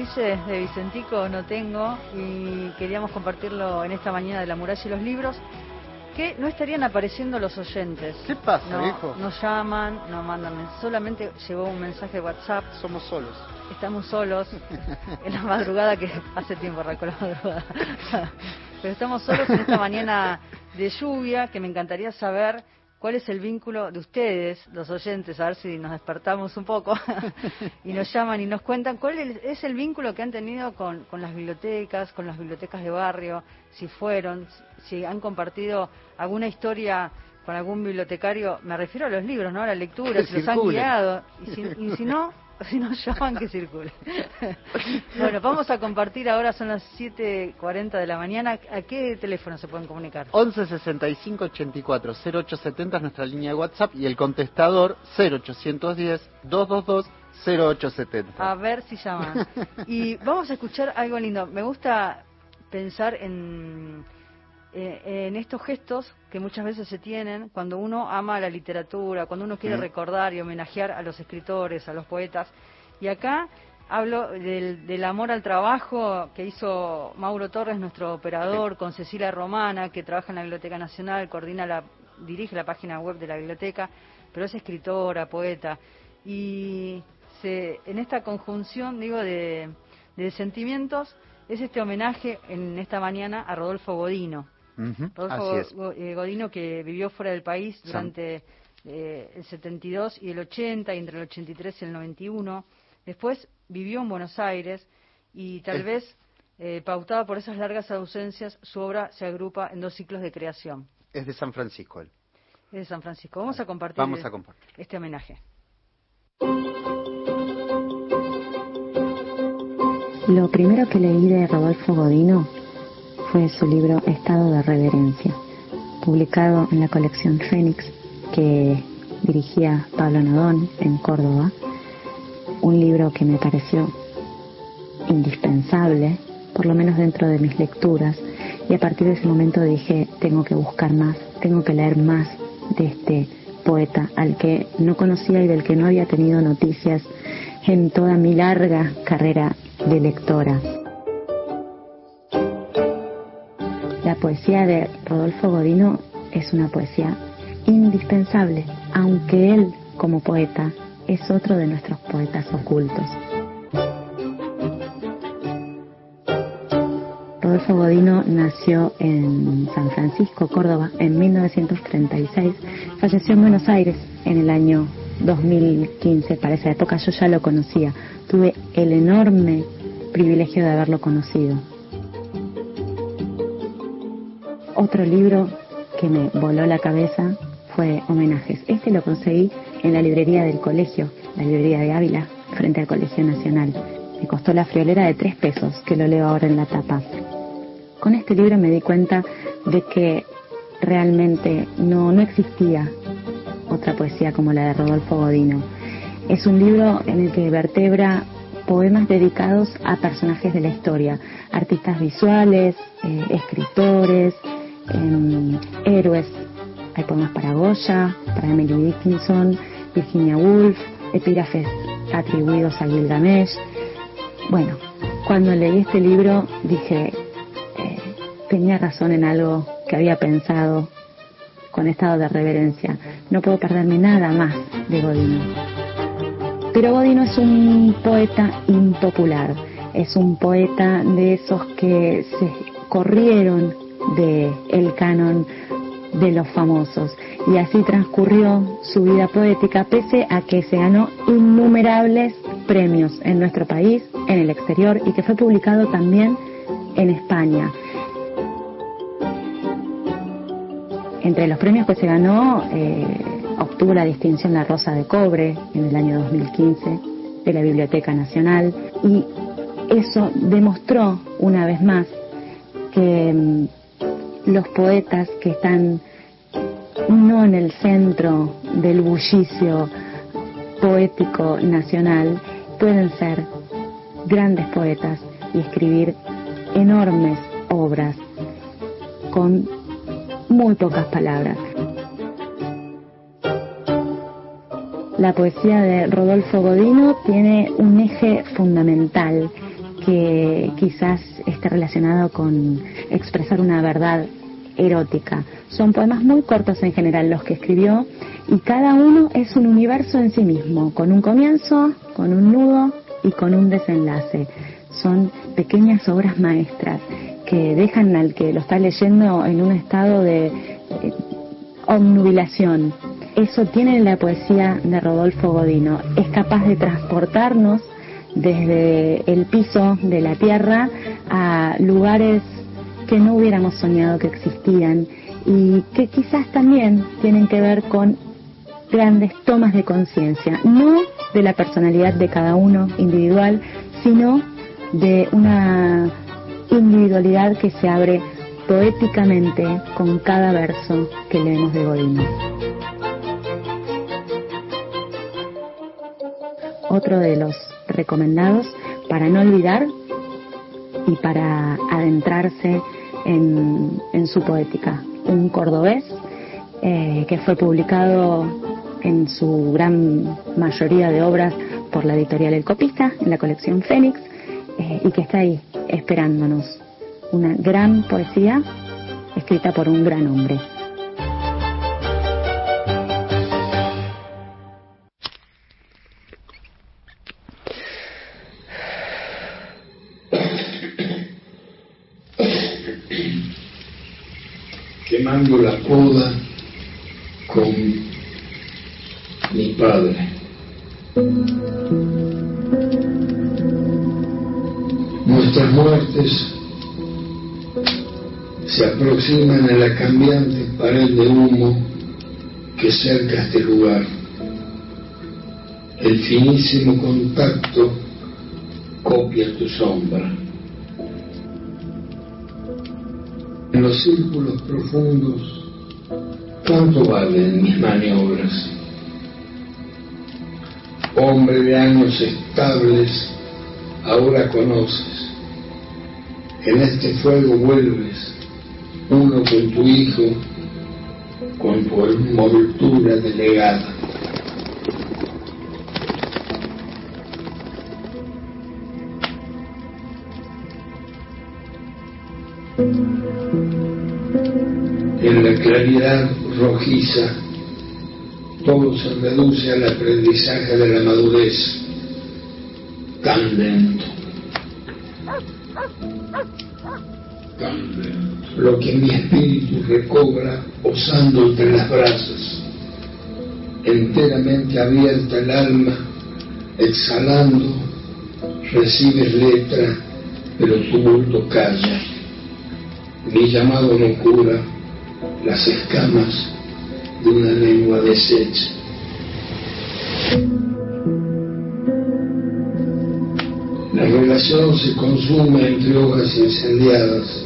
Dice de Vicentico no tengo y queríamos compartirlo en esta mañana de la muralla y los libros que no estarían apareciendo los oyentes. ¿Qué pasa, no, viejo? Nos llaman, no mandan, men- solamente llegó un mensaje de WhatsApp. Somos solos. Estamos solos en la madrugada que hace tiempo arrancó la madrugada. Pero estamos solos en esta mañana de lluvia que me encantaría saber cuál es el vínculo de ustedes, los oyentes, a ver si nos despertamos un poco y nos llaman y nos cuentan. Cuál es el vínculo que han tenido con, con las bibliotecas, con las bibliotecas de barrio, si fueron, si han compartido alguna historia con algún bibliotecario, me refiero a los libros, ¿no? A la lectura, Que si los han guiado, y si, y si no, si nos llaman que circule. bueno, vamos a compartir ahora, son las 7.40 de la mañana, ¿a qué teléfono se pueden comunicar? 11 65 84 0870 es nuestra línea de WhatsApp y el contestador 0810 222 0870. A ver si llaman. Y vamos a escuchar algo lindo. Me gusta pensar en, eh, en estos gestos que muchas veces se tienen cuando uno ama la literatura, cuando uno quiere recordar y homenajear a los escritores, a los poetas. Y acá hablo del, del amor al trabajo que hizo Mauro Torres, nuestro operador, con Cecilia Romana, que trabaja en la Biblioteca Nacional, coordina la, dirige la página web de la biblioteca, pero es escritora, poeta. Y se, en esta conjunción, digo, de, de sentimientos, es este homenaje en esta mañana a Rodolfo Godino. Rodolfo Así es. Go- eh, Godino que vivió fuera del país durante eh, el 72 y el 80 y entre el 83 y el 91. Después vivió en Buenos Aires y tal El- vez eh, pautada por esas largas ausencias, su obra se agrupa en dos ciclos de creación. Es de San Francisco él. Es de San Francisco. Vamos a compartir, Vamos a compartir. este homenaje. Lo primero que leí de Rodolfo Godino fue su libro Estado de Reverencia, publicado en la colección Fénix que dirigía Pablo Nodón en Córdoba. Un libro que me pareció indispensable, por lo menos dentro de mis lecturas, y a partir de ese momento dije, tengo que buscar más, tengo que leer más de este poeta al que no conocía y del que no había tenido noticias en toda mi larga carrera de lectora. Poesía de Rodolfo Godino es una poesía indispensable, aunque él, como poeta, es otro de nuestros poetas ocultos. Rodolfo Godino nació en San Francisco, Córdoba, en 1936. Falleció en Buenos Aires en el año 2015. Para esa época yo ya lo conocía. Tuve el enorme privilegio de haberlo conocido. Otro libro que me voló la cabeza fue Homenajes. Este lo conseguí en la librería del colegio, la librería de Ávila, frente al Colegio Nacional. Me costó la friolera de tres pesos, que lo leo ahora en la tapa. Con este libro me di cuenta de que realmente no, no existía otra poesía como la de Rodolfo Godino. Es un libro en el que vertebra poemas dedicados a personajes de la historia, artistas visuales, eh, escritores, em, héroes. Hay poemas para Goya, para Emily Dickinson, Virginia Woolf, epígrafes atribuidos a Gilgamesh. Bueno, cuando leí este libro dije, eh, tenía razón en algo que había pensado con estado de reverencia. No puedo perderme nada más de Godino. Pero Godino es un poeta impopular, es un poeta de esos que se corrieron de el canon de los famosos y así transcurrió su vida poética pese a que se ganó innumerables premios en nuestro país, en el exterior y que fue publicado también en España. Entre los premios que se ganó, eh, obtuvo la distinción La Rosa de Cobre en el año 2015 de la Biblioteca Nacional y eso demostró una vez más que mm, los poetas que están no en el centro del bullicio poético nacional pueden ser grandes poetas y escribir enormes obras con muy pocas palabras. La poesía de Rodolfo Godino tiene un eje fundamental que quizás esté relacionado con expresar una verdad erótica. Son poemas muy cortos en general los que escribió y cada uno es un universo en sí mismo, con un comienzo, con un nudo y con un desenlace. Son pequeñas obras maestras que dejan al que lo está leyendo en un estado de eh, obnubilación. Eso tiene la poesía de Rodolfo Godino. Es capaz de transportarnos desde el piso de la tierra a lugares que no hubiéramos soñado que existían y que quizás también tienen que ver con grandes tomas de conciencia, no de la personalidad de cada uno individual, sino de una individualidad que se abre poéticamente con cada verso que leemos de Godino. Otro de los recomendados para no olvidar y para adentrarse en, su poética. Un cordobés eh, que fue publicado en su gran mayoría de obras por la editorial El Copista, en la colección Fénix, eh, y que está ahí esperándonos. Una gran poesía escrita por un gran hombre. La poda con mi padre. Nuestras muertes se aproximan a la cambiante pared de humo que cerca este lugar. El finísimo contacto copia tu sombra. En los círculos profundos, ¿cuánto valen mis maniobras? Hombre de años estables, ahora conoces. En este fuego vuelves, uno con tu hijo, con tu envoltura delegada. Claridad rojiza, todo se reduce al aprendizaje de la madurez, tan lento, tan lento. Lo que mi espíritu recobra osando entre las brasas, enteramente abierta el alma, exhalando, recibes letra, pero tu bulto calla. Mi llamado no cura las escamas de una lengua deshecha. La relación se consume entre hojas incendiadas.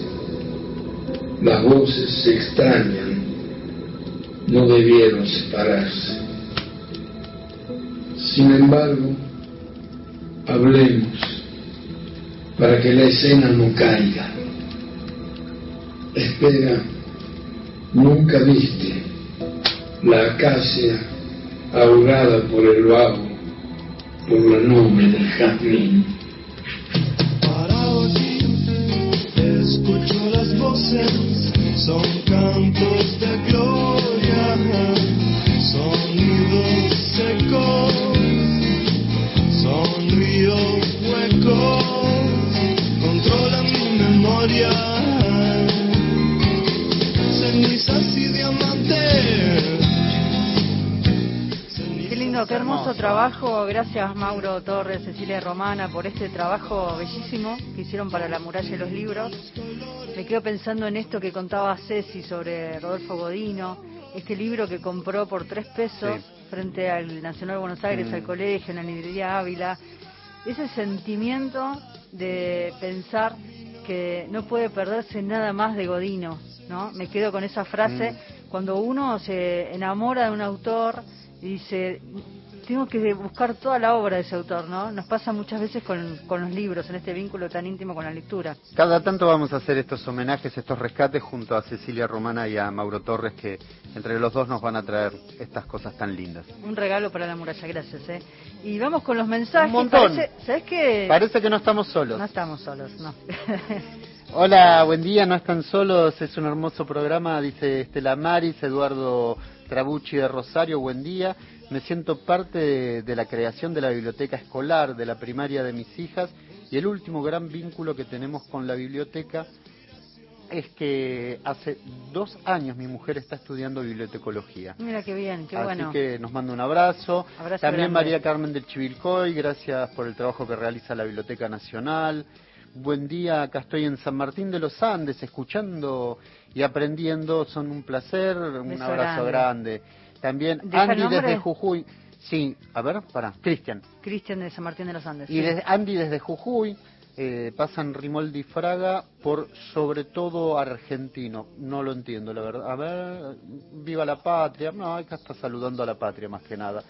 Las voces se extrañan. No debieron separarse. Sin embargo, hablemos para que la escena no caiga. Espera, nunca viste la acacia ahogada por el vago, por la nube del jazmín. Parado aquí, escucho las voces, son cantos de gloria, sonidos secos, son ríos huecos, Qué hermoso trabajo. Gracias Mauro Torres, Cecilia Romana por este trabajo bellísimo que hicieron para la muralla de los libros. Me quedo pensando en esto que contaba Ceci sobre Rodolfo Godino, este libro que compró por tres pesos frente al Nacional de Buenos Aires, Mm. al colegio, en la librería Ávila. Ese sentimiento de pensar que no puede perderse nada más de Godino, ¿no? Me quedo con esa frase Mm. cuando uno se enamora de un autor y dice, tengo que buscar toda la obra de ese autor, ¿no? Nos pasa muchas veces con, con los libros, en este vínculo tan íntimo con la lectura. Cada tanto vamos a hacer estos homenajes, estos rescates junto a Cecilia Romana y a Mauro Torres, que entre los dos nos van a traer estas cosas tan lindas. Un regalo para la muralla, gracias, ¿eh? Y vamos con los mensajes. Un montón. Parece- ¿Sabes qué? Parece que no estamos solos. No estamos solos, no. Hola, buen día, no están solos, es un hermoso programa, dice Estela Maris, Eduardo Trabucci de Rosario, buen día. Me siento parte de, de la creación de la biblioteca escolar de la primaria de mis hijas y el último gran vínculo que tenemos con la biblioteca es que hace dos años mi mujer está estudiando bibliotecología. Mira qué bien, qué Así bueno. que nos manda un abrazo. Abrazo También grande. María Carmen del Chivilcoy, gracias por el trabajo que realiza la Biblioteca Nacional. Buen día, acá estoy en San Martín de los Andes, escuchando y aprendiendo, son un placer, un Beso abrazo grande. grande. También ¿Deja el Andy desde Jujuy, sí, a ver, para, Cristian. Cristian de San Martín de los Andes. Y sí. desde, Andy desde Jujuy, eh, pasan Rimoldi Fraga por sobre todo argentino. No lo entiendo, la verdad. A ver, viva la patria. No, acá está saludando a la patria más que nada.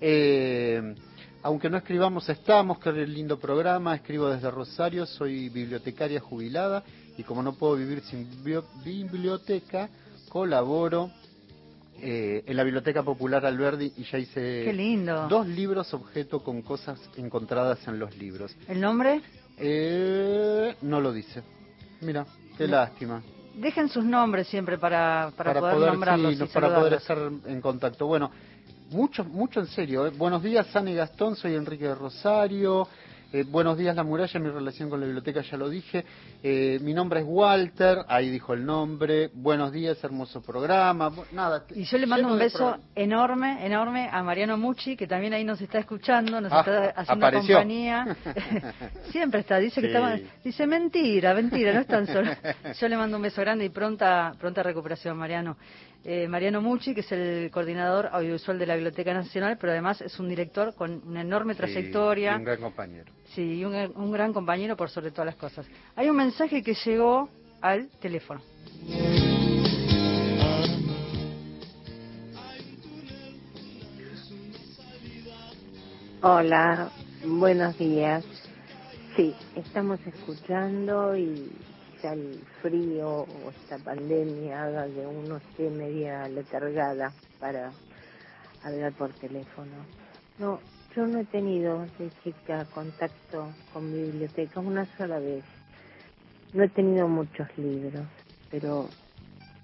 Eh, aunque no escribamos, estamos. Qué lindo programa. Escribo desde Rosario. Soy bibliotecaria jubilada. Y como no puedo vivir sin biblioteca, colaboro eh, en la Biblioteca Popular Alberdi y ya hice Qué lindo. dos libros objeto con cosas encontradas en los libros. ¿El nombre? Eh, no lo dice. Mira, qué No. lástima. Dejen sus nombres siempre para, para, poder, nombrarlos sí, y para poder estar en contacto. Bueno, mucho, mucho en serio. ¿eh? Buenos días, y Gastón. Soy Enrique de Rosario. Eh, buenos días, La Muralla, mi relación con la biblioteca ya lo dije. Eh, mi nombre es Walter, ahí dijo el nombre. Buenos días, hermoso programa. Nada, Y yo le mando un beso enorme, enorme a Mariano Mucci, que también ahí nos está escuchando, nos Ah, está haciendo apareció. compañía. Siempre está, dice que estaba, dice mentira, mentira, no es tan solo. Yo le mando un beso grande y pronta, pronta recuperación, Mariano. Eh, Mariano Mucci, que es el coordinador audiovisual de la Biblioteca Nacional, pero además es un director con una enorme Sí, trayectoria. y un gran compañero. Sí, y un, un gran compañero por sobre todas las cosas. Hay un mensaje que llegó al teléfono. Hola, buenos días. Sí, estamos escuchando y el frío o esta pandemia haga que uno esté media letargada para hablar por teléfono. No, yo no he tenido de chica contacto con mi biblioteca una sola vez. No he tenido muchos libros, pero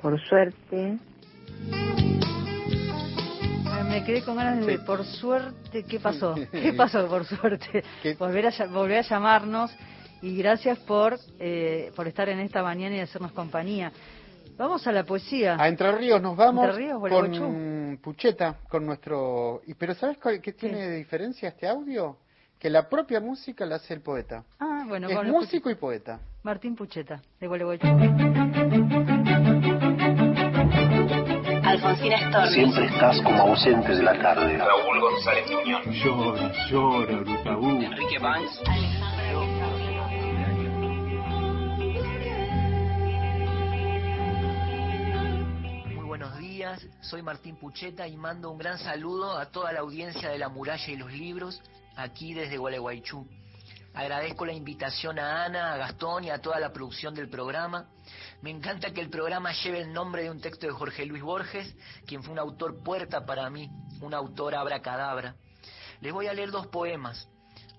por suerte Ah, Me quedé con ganas de, Sí. por suerte, ¿qué pasó? ¿Qué pasó por suerte? Volver a, volver a llamarnos y gracias por, eh, por estar en esta mañana y hacernos compañía. Vamos a la poesía. A Entre Ríos nos vamos Entre Ríos, con Pucheta, con nuestro... y- Pero ¿sabes qué tiene de diferencia este audio? Que la propia música la hace el poeta. Ah, bueno, es bueno, músico y poeta. Martín Pucheta, de Gualeguaychú. Alfonsina Storni. Siempre estás como ausente de la tarde. Raúl González Muñoz. Llora, llora, Brutabú. Enrique Banks. Muy soy Martín Pucheta y mando un gran saludo a toda la audiencia de La Muralla y los Libros, aquí desde Gualeguaychú. Agradezco la invitación a Ana, a Gastón y a toda la producción del programa. Me encanta que el programa lleve el nombre de un texto de Jorge Luis Borges, quien fue un autor puerta para mí, un autor abracadabra. Les voy a leer dos poemas.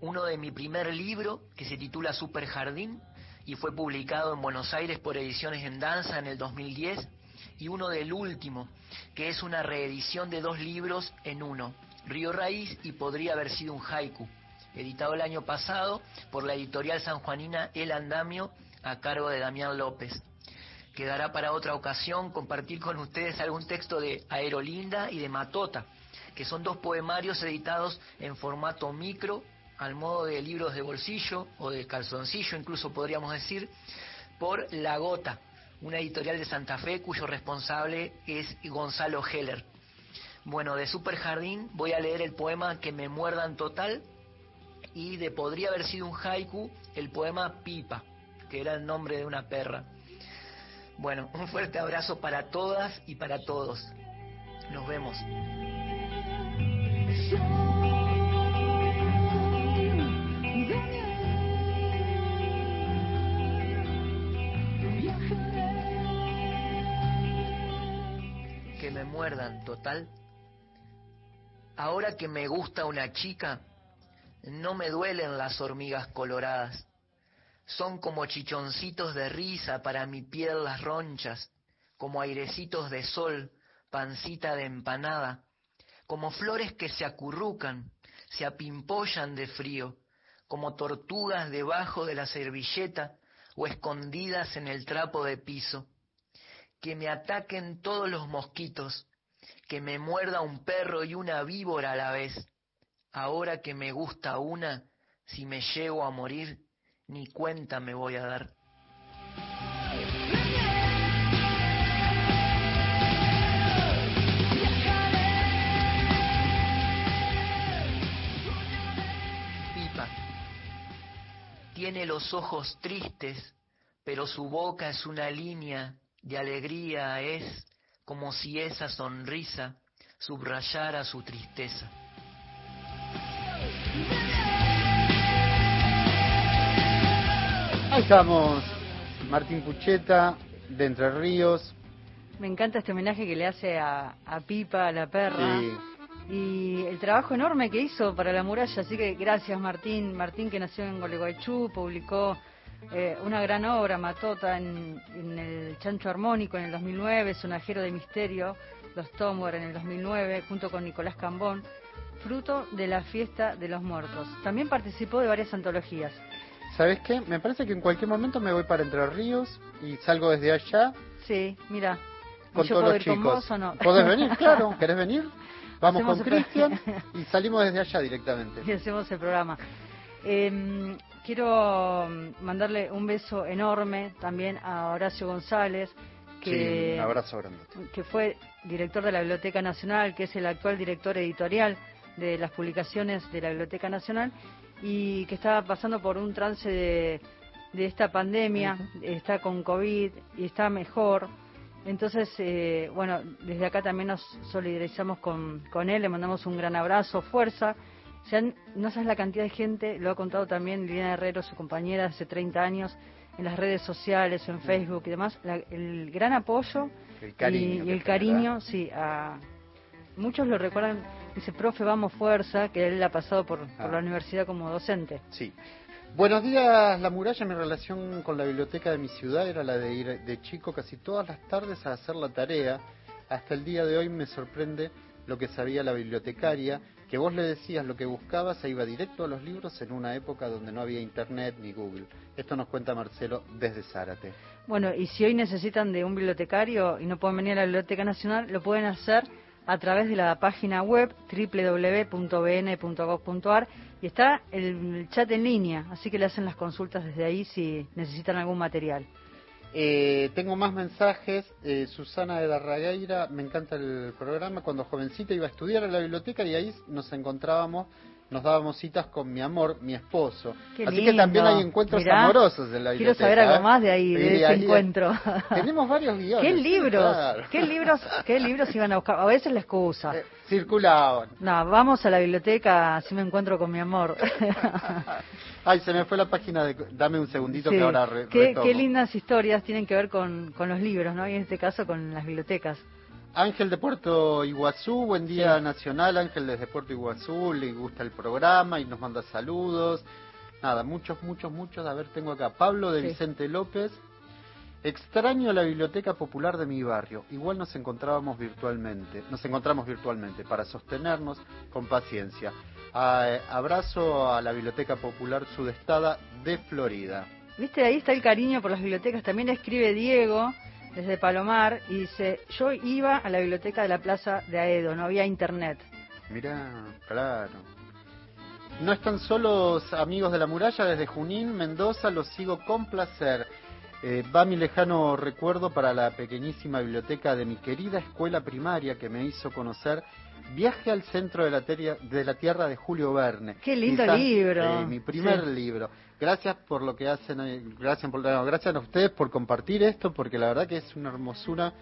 Uno de mi primer libro, que se titula Super Jardín, y fue publicado en Buenos Aires por Ediciones en Danza en el 2010, y uno del último, que es una reedición de dos libros en uno, Río Raíz y Podría haber sido un haiku, editado el año pasado por la editorial sanjuanina El Andamio a cargo de Damián López. Quedará para otra ocasión compartir con ustedes algún texto de Aerolinda y de Matota, que son dos poemarios editados en formato micro, al modo de libros de bolsillo o de calzoncillo, incluso podríamos decir, por La Gota, una editorial de Santa Fe cuyo responsable es Gonzalo Heller. Bueno, de Super Jardín voy a leer el poema Que me muerdan total y de Podría haber sido un haiku el poema Pipa, que era el nombre de una perra. Bueno, un fuerte abrazo para todas y para todos. Nos vemos. Me muerdan, total. Ahora que me gusta una chica, no me duelen las hormigas coloradas. Son como chichoncitos de risa para mi piel las ronchas, como airecitos de sol, pancita de empanada, como flores que se acurrucan, se apimpollan de frío, como tortugas debajo de la servilleta o escondidas en el trapo de piso. Que me ataquen todos los mosquitos, que me muerda un perro y una víbora a la vez. Ahora que me gusta una, si me llego a morir, ni cuenta me voy a dar. Pipa. Tiene los ojos tristes, pero su boca es una línea de alegría, es como si esa sonrisa subrayara su tristeza. Ahí estamos, Martín Pucheta, de Entre Ríos. Me encanta este homenaje que le hace a, a Pipa, a la perra. Sí. Y el trabajo enorme que hizo para la muralla, así que gracias Martín. Martín que nació en Gualeguaychú, publicó eh, una gran obra, Matota, en, en el Chancho Armónico en el 2009, Sonajero de Misterio, Los Tomor en el 2009, junto con Nicolás Cambón. fruto de la fiesta de los muertos. También participó de varias antologías. ¿Sabes qué? Me parece que en cualquier momento me voy para Entre Ríos y salgo desde allá Sí, mira. con ¿Y yo todos puedo los ir con chicos. vos o no? ¿Podés venir? Claro, ¿querés venir? Vamos Hacemos con Cristian y salimos desde allá directamente. y hacemos el programa. Eh, quiero mandarle un beso enorme también a Horacio González, que, Sí, un abrazo grande. que fue director de la Biblioteca Nacional, que es el actual director editorial de las publicaciones de la Biblioteca Nacional y que está pasando por un trance de, de esta pandemia, está con COVID y está mejor. Entonces, eh, bueno, desde acá también nos solidarizamos con, con él, le mandamos un gran abrazo, fuerza. No sabes la cantidad de gente, lo ha contado también Liliana Herrero, su compañera hace 30 años, en las redes sociales, en Facebook y demás, la- el gran apoyo El cariño y, el cariño, sí, a muchos lo recuerdan, dice, profe, vamos fuerza, que él ha pasado por, por Ah. la universidad como docente. Sí. Buenos días, La Muralla. Mi relación con la biblioteca de mi ciudad era la de ir de chico casi todas las tardes a hacer la tarea. Hasta el día de hoy me sorprende lo que sabía la bibliotecaria, que vos le decías lo que buscabas e iba directo a los libros en una época donde no había internet ni Google. Esto nos cuenta Marcelo desde Zárate. Bueno, y si hoy necesitan de un bibliotecario y no pueden venir a la Biblioteca Nacional, lo pueden hacer a través de la página web www.bn.gov.ar y está el chat en línea, así que le hacen las consultas desde ahí si necesitan algún material. Eh, tengo más mensajes. Eh, Susana de Darragueira, me encanta el programa. Cuando jovencita iba a estudiar a la biblioteca y ahí nos encontrábamos, nos dábamos citas con mi amor, mi esposo. Qué Así que también lindo. hay encuentros Mirá, amorosos en la Quiero biblioteca. saber algo ¿eh? más de ahí, de Sí, ese ahí- encuentro. Tenemos varios guiones. ¿Qué libros? claro. ¿Qué libros? ¿Qué libros iban a buscar? A veces la excusa. Eh, Circulaban. No, vamos a la biblioteca, así me encuentro con mi amor. Ay, se me fue la página de... Dame un segundito Sí. que ahora re- qué, retomo. qué lindas historias tienen que ver con, con los libros, ¿no? Y en este caso con las bibliotecas. Ángel de Puerto Iguazú, buen día nacional, Ángel desde Puerto Iguazú, le gusta el programa y nos manda saludos. Nada, muchos, muchos, muchos. A ver, tengo acá Pablo de Sí. Vicente López. Extraño la biblioteca popular de mi barrio. Igual nos encontrábamos virtualmente, nos encontramos virtualmente para sostenernos con paciencia. A- abrazo a la biblioteca popular sudestada de Florida. Viste, ahí está el cariño por las bibliotecas. También escribe Diego desde Palomar y dice, yo iba a la biblioteca de la Plaza de Aedo, no había internet. Mirá, claro. No están solos amigos de la muralla, desde Junín, Mendoza, los sigo con placer. Eh, va mi lejano recuerdo para la pequeñísima biblioteca de mi querida escuela primaria que me hizo conocer Viaje al centro de la, teria- de la tierra de Julio Verne. Qué lindo Quizás, libro. eh, mi primer Sí. libro. Gracias por lo que hacen, gracias, por, no, gracias a ustedes por compartir esto, porque la verdad que es una hermosura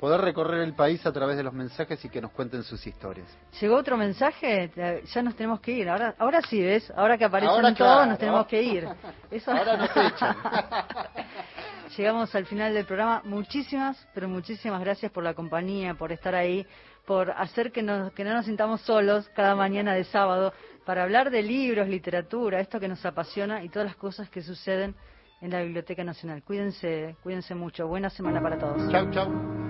poder recorrer el país a través de los mensajes y que nos cuenten sus historias. ¿Llegó otro mensaje? Eh, Ya nos tenemos que ir. Ahora, ahora sí, ¿ves? Ahora que aparecen Ahora, todos, claro. nos tenemos que ir. Eso... Ahora nos echan. Llegamos al final del programa. Muchísimas, pero muchísimas gracias por la compañía, por estar ahí, por hacer que, nos, que no nos sintamos solos cada mañana de sábado, para hablar de libros, literatura, esto que nos apasiona y todas las cosas que suceden en la Biblioteca Nacional. Cuídense, cuídense mucho. Buena semana para todos. Chau, chau.